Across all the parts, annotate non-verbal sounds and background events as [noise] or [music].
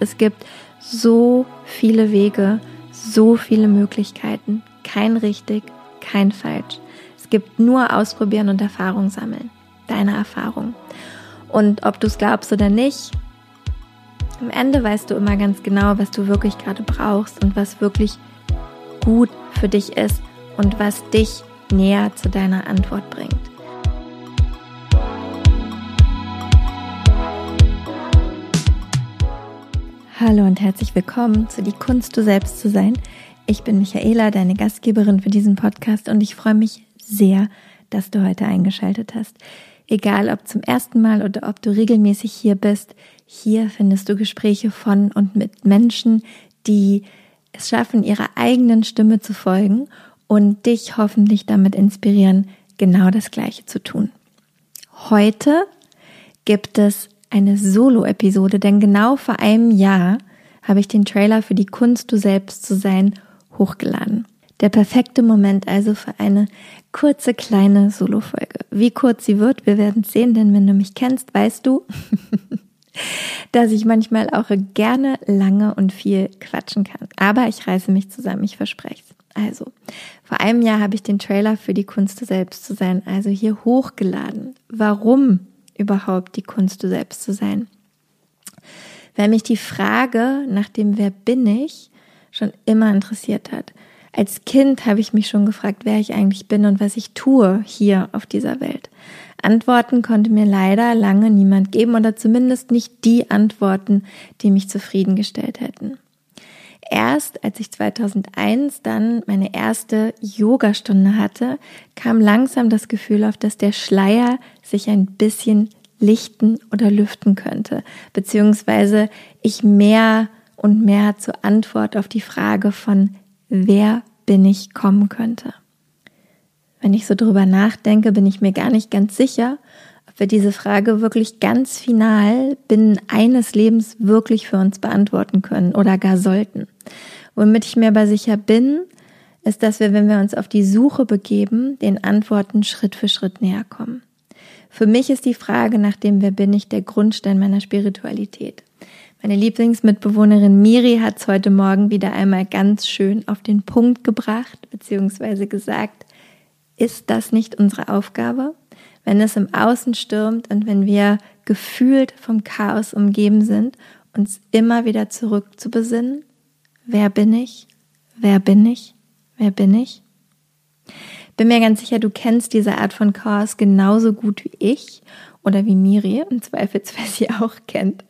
Es gibt so viele Wege, so viele Möglichkeiten. Kein richtig, kein falsch. Es gibt nur Ausprobieren und Erfahrung sammeln. Deine Erfahrung. Und ob du es glaubst oder nicht, am Ende weißt du immer ganz genau, was du wirklich gerade brauchst und was wirklich gut für dich ist und was dich näher zu deiner Antwort bringt. Hallo und herzlich willkommen zu Die Kunst, du selbst zu sein. Ich bin Michaela, deine Gastgeberin für diesen Podcast und ich freue mich sehr, dass du heute eingeschaltet hast. Egal ob zum ersten Mal oder ob du regelmäßig hier bist, hier findest du Gespräche von und mit Menschen, die es schaffen, ihrer eigenen Stimme zu folgen und dich hoffentlich damit inspirieren, genau das Gleiche zu tun. Heute gibt es eine Solo-Episode, denn genau vor einem Jahr habe ich den Trailer für die Kunst, du selbst zu sein, hochgeladen. Der perfekte Moment also für eine kurze kleine Solo-Folge. Wie kurz sie wird, wir werden sehen, denn wenn du mich kennst, weißt du, [laughs] dass ich manchmal auch gerne lange und viel quatschen kann. Aber ich reiße mich zusammen, ich verspreche es. Also, vor einem Jahr habe ich den Trailer für die Kunst, du selbst zu sein, also hier hochgeladen. Warum überhaupt die Kunst, du selbst zu sein? Weil mich die Frage nach dem Wer bin ich schon immer interessiert hat. Als Kind habe ich mich schon gefragt, wer ich eigentlich bin und was ich tue hier auf dieser Welt. Antworten konnte mir leider lange niemand geben oder zumindest nicht die Antworten, die mich zufriedengestellt hätten. Erst als ich 2001 dann meine erste Yogastunde hatte, kam langsam das Gefühl auf, dass der Schleier sich ein bisschen lichten oder lüften könnte, beziehungsweise ich mehr und mehr zur Antwort auf die Frage von wer bin ich kommen könnte. Wenn ich so drüber nachdenke, bin ich mir gar nicht ganz sicher, ob wir diese Frage wirklich ganz final binnen eines Lebens wirklich für uns beantworten können oder gar sollten. Womit ich mir aber sicher bin, ist, dass wir, wenn wir uns auf die Suche begeben, den Antworten Schritt für Schritt näher kommen. Für mich ist die Frage nach dem Wer bin ich der Grundstein meiner Spiritualität. Meine Lieblingsmitbewohnerin Miri hat es heute Morgen wieder einmal ganz schön auf den Punkt gebracht, beziehungsweise gesagt, ist das nicht unsere Aufgabe? Wenn es im Außen stürmt und wenn wir gefühlt vom Chaos umgeben sind, uns immer wieder zurück zu besinnen, wer bin ich? Wer bin ich? Wer bin ich? Bin mir ganz sicher, du kennst diese Art von Chaos genauso gut wie ich oder wie Miri, im Zweifelsfall [laughs] sie auch kennt.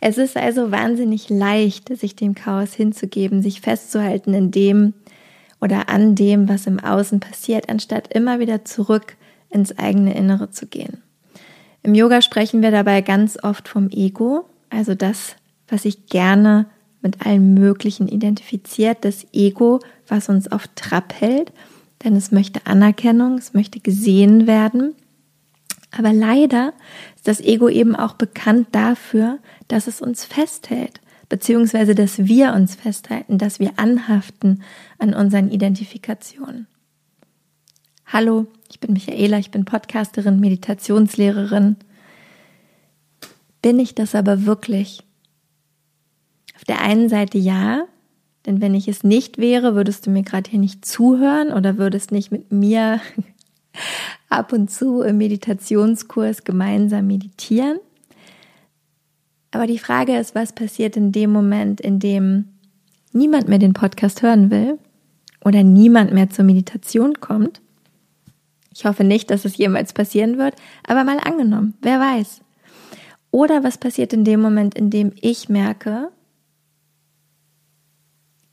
Es ist also wahnsinnig leicht, sich dem Chaos hinzugeben, sich festzuhalten in dem, oder an dem, was im Außen passiert, anstatt immer wieder zurück ins eigene Innere zu gehen. Im Yoga sprechen wir dabei ganz oft vom Ego, also das, was sich gerne mit allem Möglichen identifiziert, das Ego, was uns auf Trab hält, denn es möchte Anerkennung, es möchte gesehen werden. Aber leider ist das Ego eben auch bekannt dafür, dass es uns festhält, beziehungsweise dass wir uns festhalten, dass wir anhaften an unseren Identifikationen. Hallo, ich bin Michaela, ich bin Podcasterin, Meditationslehrerin. Bin ich das aber wirklich? Auf der einen Seite ja, denn wenn ich es nicht wäre, würdest du mir gerade hier nicht zuhören oder würdest nicht mit mir [laughs] ab und zu im Meditationskurs gemeinsam meditieren. Aber die Frage ist, was passiert in dem Moment, in dem niemand mehr den Podcast hören will oder niemand mehr zur Meditation kommt? Ich hoffe nicht, dass es jemals passieren wird, aber mal angenommen, wer weiß. Oder was passiert in dem Moment, in dem ich merke,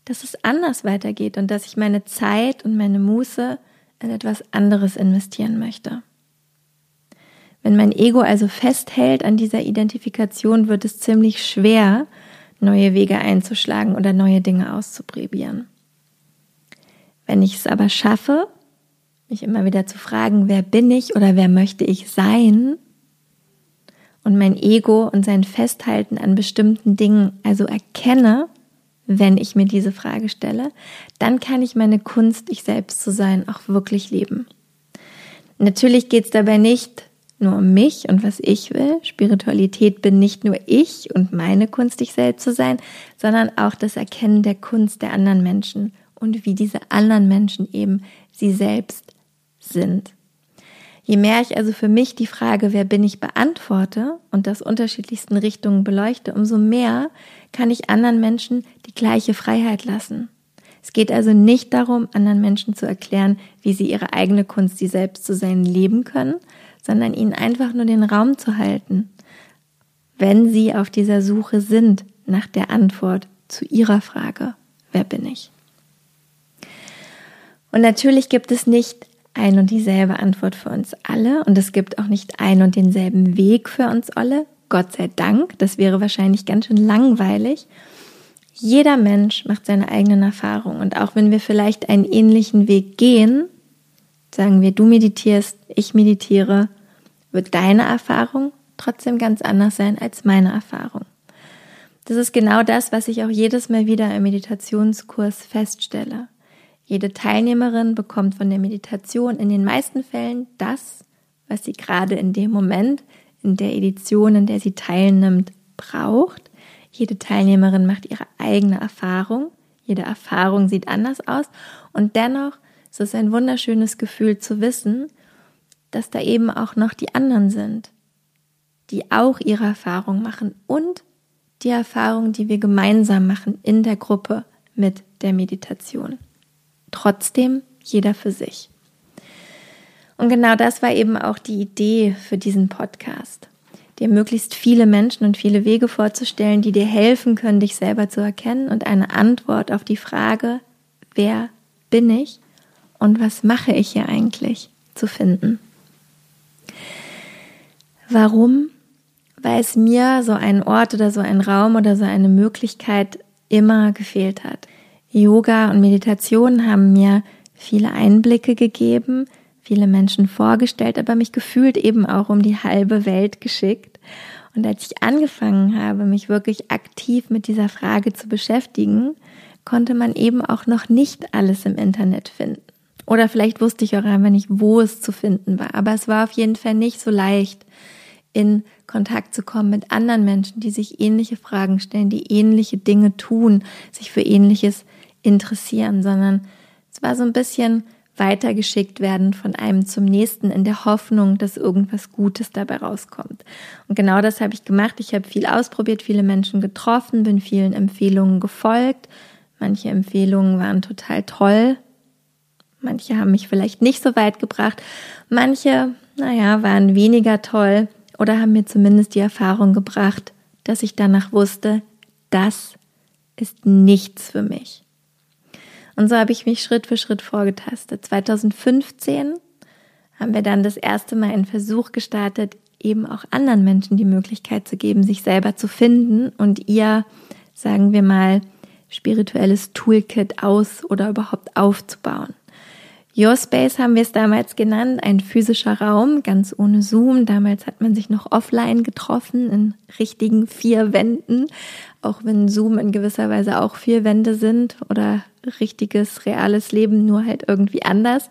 dass es anders weitergeht und dass ich meine Zeit und meine Muße in etwas anderes investieren möchte. Wenn mein Ego also festhält an dieser Identifikation, wird es ziemlich schwer, neue Wege einzuschlagen oder neue Dinge auszuprobieren. Wenn ich es aber schaffe, mich immer wieder zu fragen, wer bin ich oder wer möchte ich sein, und mein Ego und sein Festhalten an bestimmten Dingen also erkenne, wenn ich mir diese Frage stelle, dann kann ich meine Kunst, ich selbst zu sein, auch wirklich leben. Natürlich geht es dabei nicht nur um mich und was ich will. Spiritualität bin nicht nur ich und meine Kunst, ich selbst zu sein, sondern auch das Erkennen der Kunst der anderen Menschen und wie diese anderen Menschen eben sie selbst sind. Je mehr ich also für mich die Frage, wer bin ich, beantworte und das unterschiedlichsten Richtungen beleuchte, umso mehr kann ich anderen Menschen die gleiche Freiheit lassen. Es geht also nicht darum, anderen Menschen zu erklären, wie sie ihre eigene Kunst, sie selbst zu sein, leben können, sondern ihnen einfach nur den Raum zu halten, wenn sie auf dieser Suche sind nach der Antwort zu ihrer Frage, wer bin ich? Und natürlich gibt es nicht ein und dieselbe Antwort für uns alle und es gibt auch nicht ein und denselben Weg für uns alle. Gott sei Dank, das wäre wahrscheinlich ganz schön langweilig. Jeder Mensch macht seine eigenen Erfahrungen und auch wenn wir vielleicht einen ähnlichen Weg gehen, sagen wir, du meditierst, ich meditiere, wird deine Erfahrung trotzdem ganz anders sein als meine Erfahrung. Das ist genau das, was ich auch jedes Mal wieder im Meditationskurs feststelle. Jede Teilnehmerin bekommt von der Meditation in den meisten Fällen das, was sie gerade in dem Moment, in der Edition, in der sie teilnimmt, braucht. Jede Teilnehmerin macht ihre eigene Erfahrung. Jede Erfahrung sieht anders aus. Und dennoch ist es ein wunderschönes Gefühl zu wissen, dass da eben auch noch die anderen sind, die auch ihre Erfahrung machen und die Erfahrung, die wir gemeinsam machen in der Gruppe mit der Meditation. Trotzdem jeder für sich. Und genau das war eben auch die Idee für diesen Podcast, dir möglichst viele Menschen und viele Wege vorzustellen, die dir helfen können, dich selber zu erkennen und eine Antwort auf die Frage, wer bin ich und was mache ich hier eigentlich, zu finden. Warum? Weil es mir so ein Ort oder so ein Raum oder so eine Möglichkeit immer gefehlt hat. Yoga und Meditation haben mir viele Einblicke gegeben, viele Menschen vorgestellt, aber mich gefühlt eben auch um die halbe Welt geschickt. Und als ich angefangen habe, mich wirklich aktiv mit dieser Frage zu beschäftigen, konnte man eben auch noch nicht alles im Internet finden. Oder vielleicht wusste ich auch einfach nicht, wo es zu finden war. Aber es war auf jeden Fall nicht so leicht, in Kontakt zu kommen mit anderen Menschen, die sich ähnliche Fragen stellen, die ähnliche Dinge tun, sich für ähnliches interessieren, sondern es war so ein bisschen weitergeschickt werden von einem zum nächsten in der Hoffnung, dass irgendwas Gutes dabei rauskommt. Und genau das habe ich gemacht. Ich habe viel ausprobiert, viele Menschen getroffen, bin vielen Empfehlungen gefolgt. Manche Empfehlungen waren total toll. Manche haben mich vielleicht nicht so weit gebracht. Manche, naja, waren weniger toll oder haben mir zumindest die Erfahrung gebracht, dass ich danach wusste, das ist nichts für mich. Und so habe ich mich Schritt für Schritt vorgetastet. 2015 haben wir dann das erste Mal einen Versuch gestartet, eben auch anderen Menschen die Möglichkeit zu geben, sich selber zu finden und ihr, sagen wir mal, spirituelles Toolkit aus oder überhaupt aufzubauen. Your Space haben wir es damals genannt, ein physischer Raum, ganz ohne Zoom. Damals hat man sich noch offline getroffen, in richtigen vier Wänden, auch wenn Zoom in gewisser Weise auch vier Wände sind oder richtiges, reales Leben, nur halt irgendwie anders.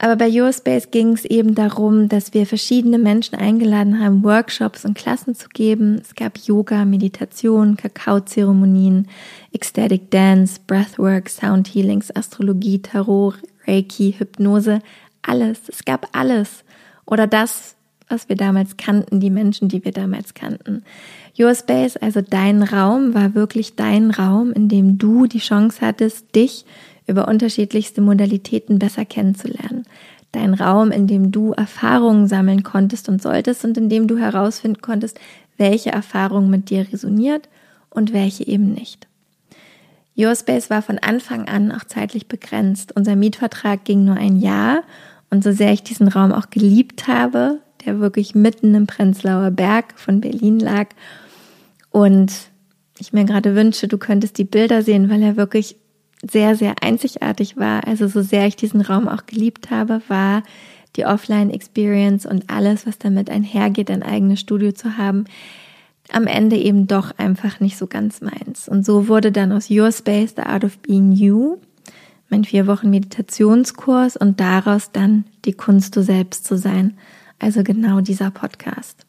Aber bei Eurospace ging es eben darum, dass wir verschiedene Menschen eingeladen haben, Workshops und Klassen zu geben. Es gab Yoga, Meditation, Kakaozeremonien, Ecstatic Dance, Breathwork, Sound Healings, Astrologie, Tarot, Reiki, Hypnose, alles. Es gab alles. Oder das, was wir damals kannten, die Menschen, die wir damals kannten. Your Space, also dein Raum, war wirklich dein Raum, in dem du die Chance hattest, dich über unterschiedlichste Modalitäten besser kennenzulernen. Dein Raum, in dem du Erfahrungen sammeln konntest und solltest und in dem du herausfinden konntest, welche Erfahrung mit dir resoniert und welche eben nicht. Your Space war von Anfang an auch zeitlich begrenzt. Unser Mietvertrag ging nur ein Jahr und so sehr ich diesen Raum auch geliebt habe, der wirklich mitten im Prenzlauer Berg von Berlin lag. Und ich mir gerade wünsche, du könntest die Bilder sehen, weil er wirklich sehr, sehr einzigartig war. Also so sehr ich diesen Raum auch geliebt habe, war die Offline-Experience und alles, was damit einhergeht, ein eigenes Studio zu haben, am Ende eben doch einfach nicht so ganz meins. Und so wurde dann aus Your Space, The Art of Being You, mein vier Wochen Meditationskurs und daraus dann die Kunst, du selbst zu sein, also genau dieser Podcast.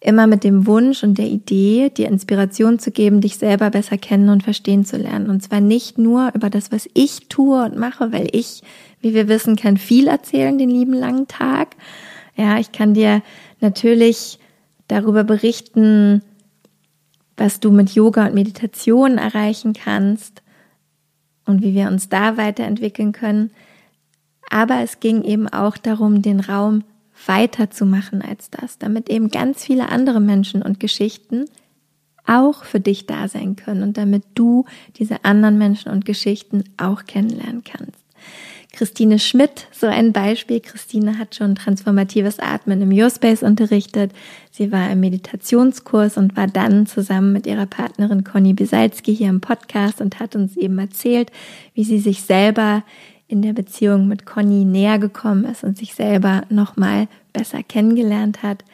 Immer mit dem Wunsch und der Idee, dir Inspiration zu geben, dich selber besser kennen und verstehen zu lernen. Und zwar nicht nur über das, was ich tue und mache, weil ich, wie wir wissen, kann viel erzählen den lieben langen Tag. Ja, ich kann dir natürlich darüber berichten, was du mit Yoga und Meditation erreichen kannst und wie wir uns da weiterentwickeln können. Aber es ging eben auch darum, den Raum weiterzumachen als das, damit eben ganz viele andere Menschen und Geschichten auch für dich da sein können und damit du diese anderen Menschen und Geschichten auch kennenlernen kannst. Christine Schmidt, so ein Beispiel. Christine hat schon transformatives Atmen im Your-Space unterrichtet. Sie war im Meditationskurs und war dann zusammen mit ihrer Partnerin Conny Bisalski hier im Podcast und hat uns eben erzählt, wie sie sich selber in der Beziehung mit Conny näher gekommen ist und sich selber nochmal besser kennengelernt hat.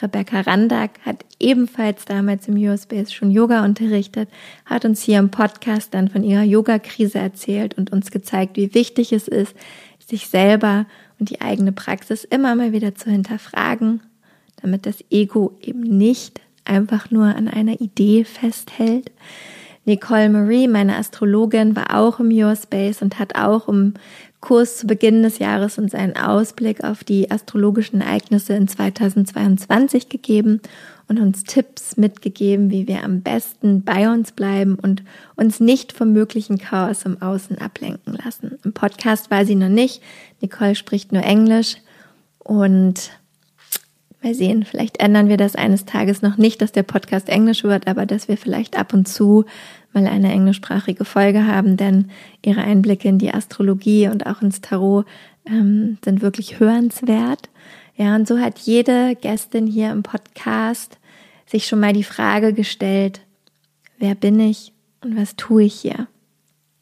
Rebecca Randack hat ebenfalls damals im Eurospace schon Yoga unterrichtet, hat uns hier im Podcast dann von ihrer Yoga-Krise erzählt und uns gezeigt, wie wichtig es ist, sich selber und die eigene Praxis immer mal wieder zu hinterfragen, damit das Ego eben nicht einfach nur an einer Idee festhält. Nicole Marie, meine Astrologin, war auch im Your Space und hat auch im Kurs zu Beginn des Jahres uns einen Ausblick auf die astrologischen Ereignisse in 2022 gegeben und uns Tipps mitgegeben, wie wir am besten bei uns bleiben und uns nicht vom möglichen Chaos im Außen ablenken lassen. Im Podcast war sie noch nicht. Nicole spricht nur Englisch und Mal sehen, vielleicht ändern wir das eines Tages noch nicht, dass der Podcast Englisch wird, aber dass wir vielleicht ab und zu mal eine englischsprachige Folge haben, denn ihre Einblicke in die Astrologie und auch ins Tarot ähm, sind wirklich hörenswert. Ja, und so hat jede Gästin hier im Podcast sich schon mal die Frage gestellt, wer bin ich und was tue ich hier?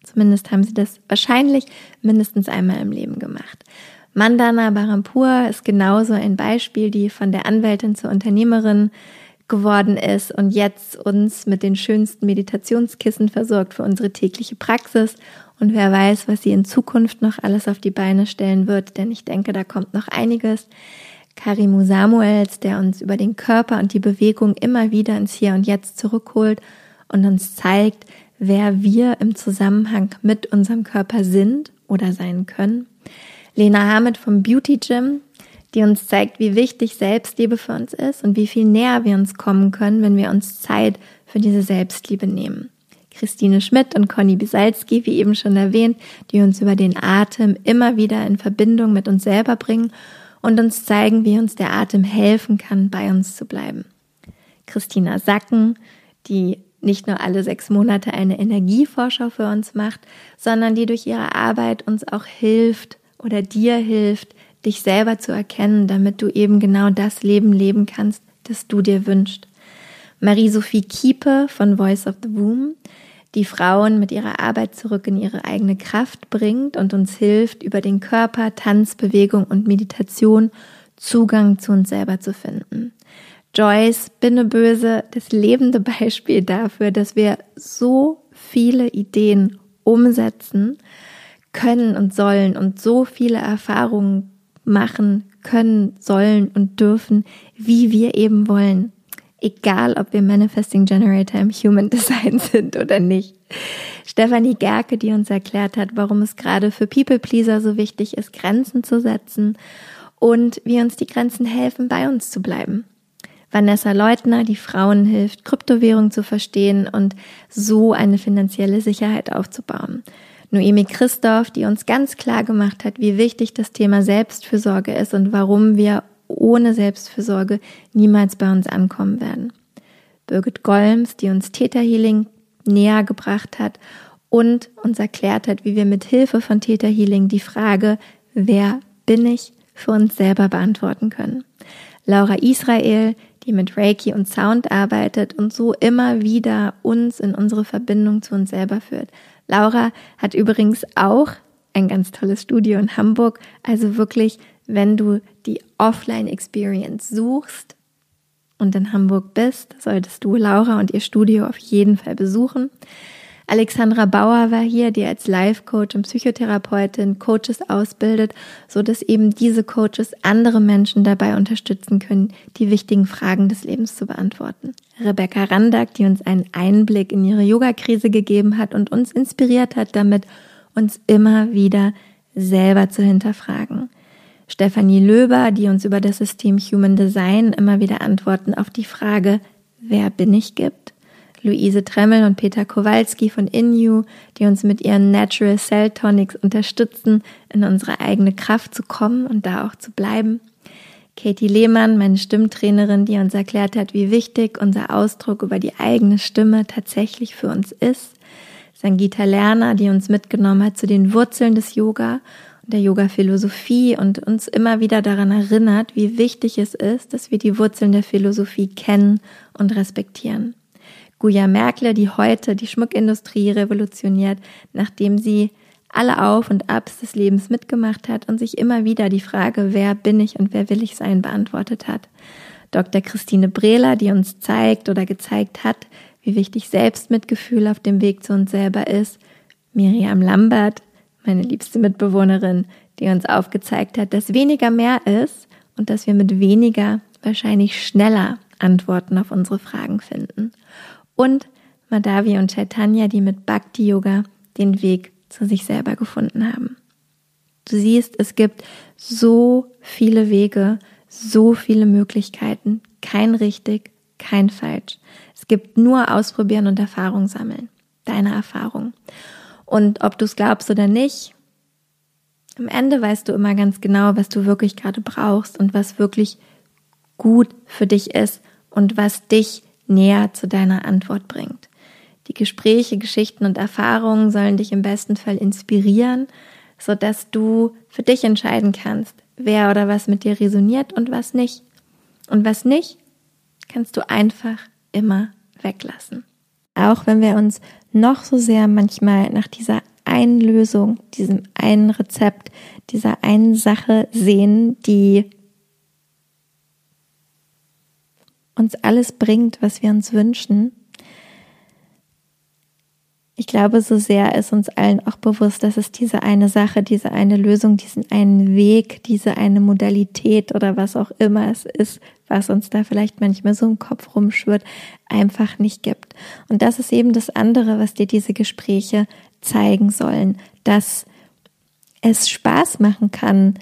Zumindest haben sie das wahrscheinlich mindestens einmal im Leben gemacht. Mandana Barampur ist genauso ein Beispiel, die von der Anwältin zur Unternehmerin geworden ist und jetzt uns mit den schönsten Meditationskissen versorgt für unsere tägliche Praxis. Und wer weiß, was sie in Zukunft noch alles auf die Beine stellen wird, denn ich denke, da kommt noch einiges. Karimu Samuels, der uns über den Körper und die Bewegung immer wieder ins Hier und Jetzt zurückholt und uns zeigt, wer wir im Zusammenhang mit unserem Körper sind oder sein können. Lena Hamid vom Beauty Gym, die uns zeigt, wie wichtig Selbstliebe für uns ist und wie viel näher wir uns kommen können, wenn wir uns Zeit für diese Selbstliebe nehmen. Christine Schmidt und Conny Bisalski, wie eben schon erwähnt, die uns über den Atem immer wieder in Verbindung mit uns selber bringen und uns zeigen, wie uns der Atem helfen kann, bei uns zu bleiben. Christina Sacken, die nicht nur alle sechs Monate eine Energievorschau für uns macht, sondern die durch ihre Arbeit uns auch hilft, oder dir hilft, dich selber zu erkennen, damit du eben genau das Leben leben kannst, das du dir wünschst. Marie-Sophie Kiepe von Voice of the Womb, die Frauen mit ihrer Arbeit zurück in ihre eigene Kraft bringt und uns hilft, über den Körper, Tanz, Bewegung und Meditation Zugang zu uns selber zu finden. Joyce Binneböse, das lebende [laughs] Beispiel dafür, dass wir so viele Ideen umsetzen können und sollen und so viele Erfahrungen machen können, sollen und dürfen, wie wir eben wollen. Egal, ob wir Manifesting Generator im Human Design [laughs] sind oder nicht. Stefanie Gerke, die uns erklärt hat, warum es gerade für People Pleaser so wichtig ist, Grenzen zu setzen und wie uns die Grenzen helfen, bei uns zu bleiben. Vanessa Leutner, die Frauen hilft, Kryptowährung zu verstehen und so eine finanzielle Sicherheit aufzubauen. Noemi Christoph, die uns ganz klar gemacht hat, wie wichtig das Thema Selbstfürsorge ist und warum wir ohne Selbstfürsorge niemals bei uns ankommen werden. Birgit Golms, die uns Täterhealing näher gebracht hat und uns erklärt hat, wie wir mit Hilfe von Täterhealing die Frage, wer bin ich, für uns selber beantworten können. Laura Israel, die mit Reiki und Sound arbeitet und so immer wieder uns in unsere Verbindung zu uns selber führt. Laura hat übrigens auch ein ganz tolles Studio in Hamburg. Also wirklich, wenn du die Offline-Experience suchst und in Hamburg bist, solltest du Laura und ihr Studio auf jeden Fall besuchen. Alexandra Bauer war hier, die als Life-Coach und Psychotherapeutin Coaches ausbildet, so dass eben diese Coaches andere Menschen dabei unterstützen können, die wichtigen Fragen des Lebens zu beantworten. Rebecca Randack, die uns einen Einblick in ihre Yoga-Krise gegeben hat und uns inspiriert hat, damit uns immer wieder selber zu hinterfragen. Stefanie Löber, die uns über das System Human Design immer wieder Antworten auf die Frage, wer bin ich gibt. Luise Tremmel und Peter Kowalski von InU, die uns mit ihren Natural Cell Tonics unterstützen, in unsere eigene Kraft zu kommen und da auch zu bleiben. Katie Lehmann, meine Stimmtrainerin, die uns erklärt hat, wie wichtig unser Ausdruck über die eigene Stimme tatsächlich für uns ist. Sangita Lerner, die uns mitgenommen hat zu den Wurzeln des Yoga und der Yoga-Philosophie und uns immer wieder daran erinnert, wie wichtig es ist, dass wir die Wurzeln der Philosophie kennen und respektieren. Guya Merkle, die heute die Schmuckindustrie revolutioniert, nachdem sie alle Auf und Abs des Lebens mitgemacht hat und sich immer wieder die Frage, wer bin ich und wer will ich sein, beantwortet hat. Dr. Christine Brehler, die uns zeigt oder gezeigt hat, wie wichtig Selbstmitgefühl auf dem Weg zu uns selber ist. Miriam Lambert, meine liebste Mitbewohnerin, die uns aufgezeigt hat, dass weniger mehr ist und dass wir mit weniger wahrscheinlich schneller Antworten auf unsere Fragen finden und Madhavi und Chaitanya, die mit Bhakti Yoga den Weg zu sich selber gefunden haben. Du siehst, es gibt so viele Wege, so viele Möglichkeiten, kein richtig, kein falsch. Es gibt nur ausprobieren und Erfahrung sammeln. Deine Erfahrung. Und ob du es glaubst oder nicht, am Ende weißt du immer ganz genau, was du wirklich gerade brauchst und was wirklich gut für dich ist und was dich näher zu deiner Antwort bringt. Die Gespräche, Geschichten und Erfahrungen sollen dich im besten Fall inspirieren, so dass du für dich entscheiden kannst, wer oder was mit dir resoniert und was nicht. Und was nicht, kannst du einfach immer weglassen. Auch wenn wir uns noch so sehr manchmal nach dieser einen Lösung, diesem einen Rezept, dieser einen Sache sehen, die uns alles bringt, was wir uns wünschen. Ich glaube, so sehr ist uns allen auch bewusst, dass es diese eine Sache, diese eine Lösung, diesen einen Weg, diese eine Modalität oder was auch immer es ist, was uns da vielleicht manchmal so im Kopf rumschwirrt, einfach nicht gibt. Und das ist eben das andere, was dir diese Gespräche zeigen sollen, dass es Spaß machen kann,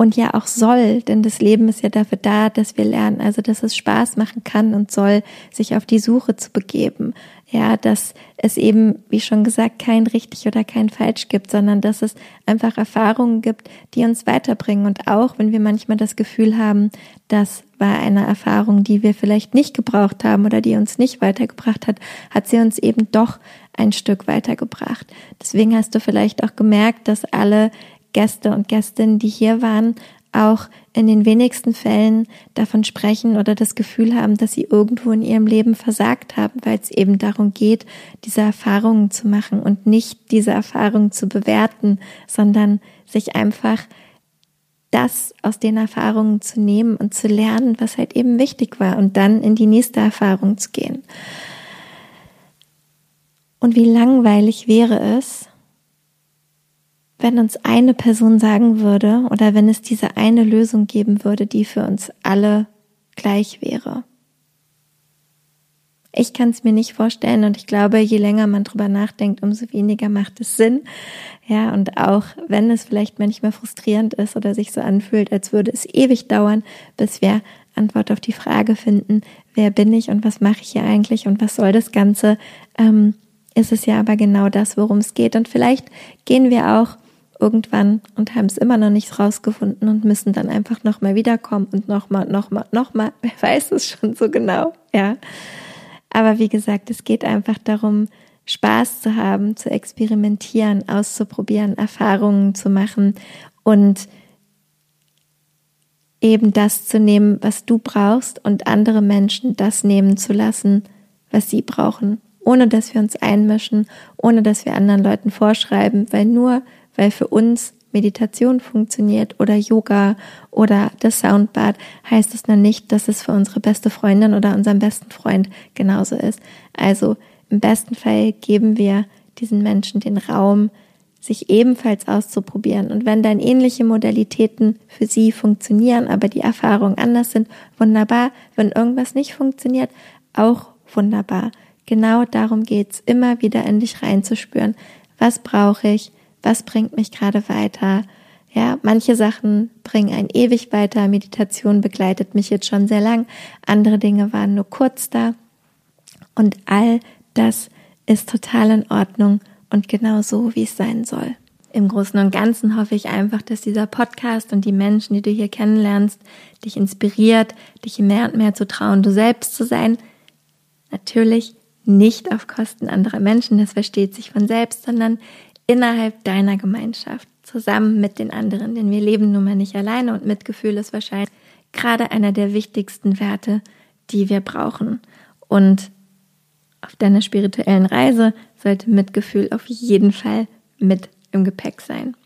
und ja auch soll, denn das Leben ist ja dafür da, dass wir lernen, also dass es Spaß machen kann und soll, sich auf die Suche zu begeben. Ja, dass es eben, wie schon gesagt, kein richtig oder kein falsch gibt, sondern dass es einfach Erfahrungen gibt, die uns weiterbringen. Und auch wenn wir manchmal das Gefühl haben, das war eine Erfahrung, die wir vielleicht nicht gebraucht haben oder die uns nicht weitergebracht hat, hat sie uns eben doch ein Stück weitergebracht. Deswegen hast du vielleicht auch gemerkt, dass alle Gäste und Gästinnen, die hier waren, auch in den wenigsten Fällen davon sprechen oder das Gefühl haben, dass sie irgendwo in ihrem Leben versagt haben, weil es eben darum geht, diese Erfahrungen zu machen und nicht diese Erfahrungen zu bewerten, sondern sich einfach das aus den Erfahrungen zu nehmen und zu lernen, was halt eben wichtig war und dann in die nächste Erfahrung zu gehen. Und wie langweilig wäre es, wenn uns eine Person sagen würde oder wenn es diese eine Lösung geben würde, die für uns alle gleich wäre. Ich kann es mir nicht vorstellen und ich glaube, je länger man drüber nachdenkt, umso weniger macht es Sinn. Ja, und auch wenn es vielleicht manchmal frustrierend ist oder sich so anfühlt, als würde es ewig dauern, bis wir Antwort auf die Frage finden, wer bin ich und was mache ich hier eigentlich und was soll das Ganze, ähm, ist es ja aber genau das, worum es geht. Und vielleicht gehen wir auch irgendwann und haben es immer noch nicht rausgefunden und müssen dann einfach nochmal wiederkommen und nochmal, nochmal, nochmal. [laughs] Wer weiß es schon so genau, ja. Aber wie gesagt, es geht einfach darum, Spaß zu haben, zu experimentieren, auszuprobieren, Erfahrungen zu machen und eben das zu nehmen, was du brauchst und andere Menschen das nehmen zu lassen, was sie brauchen, ohne dass wir uns einmischen, ohne dass wir anderen Leuten vorschreiben, weil nur weil für uns Meditation funktioniert oder Yoga oder das Soundbad, heißt es dann nicht, dass es für unsere beste Freundin oder unseren besten Freund genauso ist. Also Im besten Fall geben wir diesen Menschen den Raum, sich ebenfalls auszuprobieren. Und wenn dann ähnliche Modalitäten für sie funktionieren, aber die Erfahrungen anders sind, wunderbar. Wenn irgendwas nicht funktioniert, auch wunderbar. Genau darum geht's, immer wieder in dich reinzuspüren. Was brauche ich? Was bringt mich gerade weiter? Ja, manche Sachen bringen einen ewig weiter. Meditation begleitet mich jetzt schon sehr lang. Andere Dinge waren nur kurz da. Und all das ist total in Ordnung und genau so, wie es sein soll. Im Großen und Ganzen hoffe ich einfach, dass dieser Podcast und die Menschen, die du hier kennenlernst, dich inspiriert, dich mehr und mehr zu trauen, du selbst zu sein. Natürlich nicht auf Kosten anderer Menschen, das versteht sich von selbst, sondern innerhalb deiner Gemeinschaft, zusammen mit den anderen, denn wir leben nun mal nicht alleine und Mitgefühl ist wahrscheinlich gerade einer der wichtigsten Werte, die wir brauchen. Und auf deiner spirituellen Reise sollte Mitgefühl auf jeden Fall mit im Gepäck sein.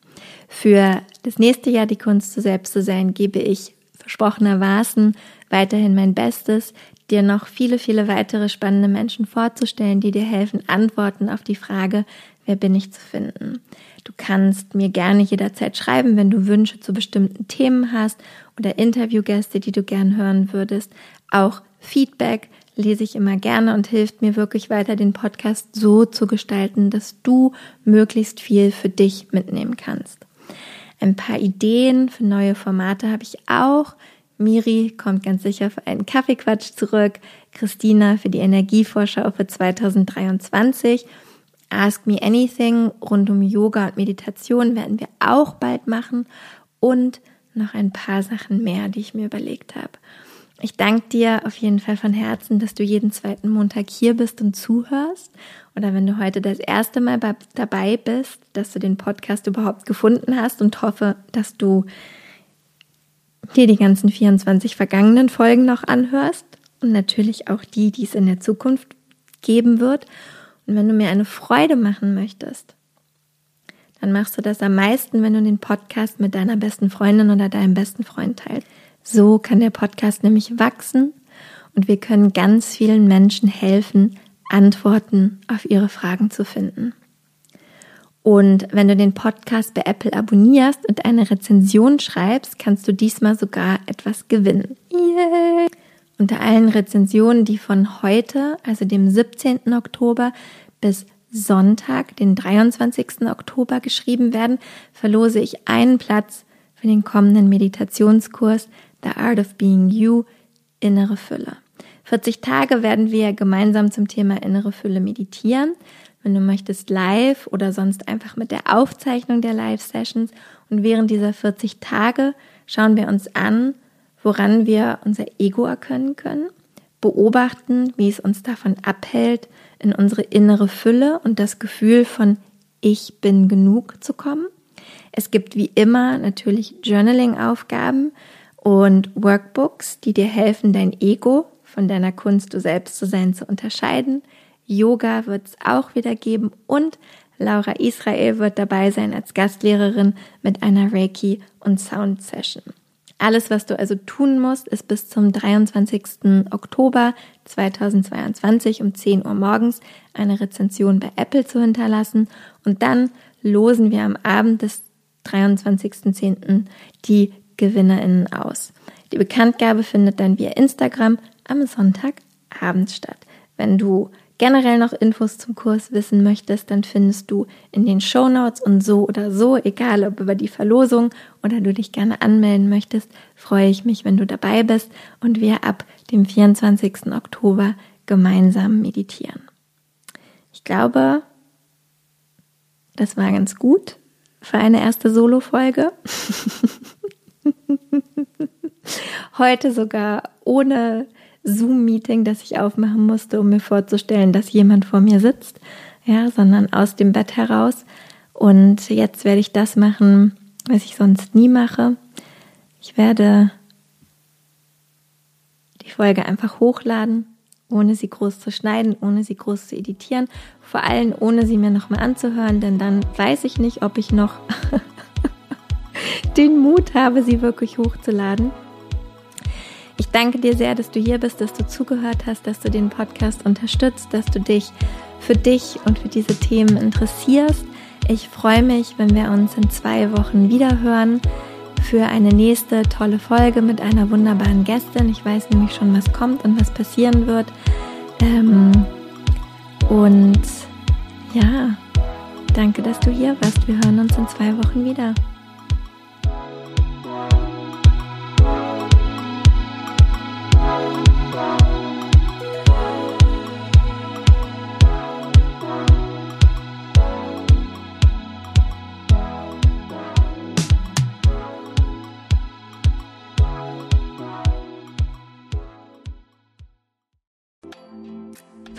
Für das nächste Jahr die Kunst, zu selbst zu sein, gebe ich versprochenermaßen weiterhin mein Bestes, dir noch viele, viele weitere spannende Menschen vorzustellen, die dir helfen, Antworten auf die Frage, wer bin ich zu finden. Du kannst mir gerne jederzeit schreiben, wenn du Wünsche zu bestimmten Themen hast oder Interviewgäste, die du gern hören würdest. Auch Feedback lese ich immer gerne und hilft mir wirklich weiter, den Podcast so zu gestalten, dass du möglichst viel für dich mitnehmen kannst. Ein paar Ideen für neue Formate habe ich auch. Miri kommt ganz sicher für einen Kaffeequatsch zurück. Christina für die Energievorschau für 2023. Ask Me Anything rund um Yoga und Meditation werden wir auch bald machen. Und noch ein paar Sachen mehr, die ich mir überlegt habe. Ich danke dir auf jeden Fall von Herzen, dass du jeden zweiten Montag hier bist und zuhörst. Oder wenn du heute das erste Mal dabei bist, dass du den Podcast überhaupt gefunden hast und hoffe, dass du dir die ganzen 24 vergangenen Folgen noch anhörst und natürlich auch die, die es in der Zukunft geben wird. Und wenn du mir eine Freude machen möchtest, dann machst du das am meisten, wenn du den Podcast mit deiner besten Freundin oder deinem besten Freund teilst. So kann der Podcast nämlich wachsen und wir können ganz vielen Menschen helfen, Antworten auf ihre Fragen zu finden. Und wenn du den Podcast bei Apple abonnierst und eine Rezension schreibst, kannst du diesmal sogar etwas gewinnen. Yay! Unter allen Rezensionen, die von heute, also dem 17. Oktober bis Sonntag, den 23. Oktober geschrieben werden, verlose ich einen Platz für den kommenden Meditationskurs The Art of Being You, innere Fülle. 40 Tage werden wir gemeinsam zum Thema innere Fülle meditieren. Wenn du möchtest, live oder sonst einfach mit der Aufzeichnung der Live-Sessions. Und während dieser 40 Tage schauen wir uns an, woran wir unser Ego erkennen können, beobachten, wie es uns davon abhält, in unsere innere Fülle und das Gefühl von Ich bin genug zu kommen. Es gibt wie immer natürlich Journaling-Aufgaben, und Workbooks, die dir helfen, dein Ego von deiner Kunst, du selbst zu sein, zu unterscheiden. Yoga wird es auch wieder geben und Laura Israel wird dabei sein als Gastlehrerin mit einer Reiki und Sound Session. Alles, was du also tun musst, ist bis zum 23. Oktober 2022 um 10 Uhr morgens eine Rezension bei Apple zu hinterlassen und dann losen wir am Abend des 23.10. die GewinnerInnen aus. Die Bekanntgabe findet dann via Instagram am Sonntagabend statt. Wenn du generell noch Infos zum Kurs wissen möchtest, dann findest du in den Show Notes und so oder so, egal ob über die Verlosung oder du dich gerne anmelden möchtest, freue ich mich, wenn du dabei bist und wir ab dem 24. Oktober gemeinsam meditieren. Ich glaube, das war ganz gut für eine erste Solo-Folge. [laughs] Heute sogar ohne Zoom-Meeting, das ich aufmachen musste, um mir vorzustellen, dass jemand vor mir sitzt, ja, sondern aus dem Bett heraus. Und jetzt werde ich das machen, was ich sonst nie mache. Ich werde die Folge einfach hochladen, ohne sie groß zu schneiden, ohne sie groß zu editieren, vor allem ohne sie mir nochmal anzuhören, denn dann weiß ich nicht, ob ich noch [laughs] den Mut habe, sie wirklich hochzuladen. Ich danke dir sehr, dass du hier bist, dass du zugehört hast, dass du den Podcast unterstützt, dass du dich für dich und für diese Themen interessierst. Ich freue mich, wenn wir uns in zwei Wochen wieder hören für eine nächste tolle Folge mit einer wunderbaren Gästin. Ich weiß nämlich schon, was kommt und was passieren wird. Ähm, und ja, danke, dass du hier warst. Wir hören uns in zwei Wochen wieder.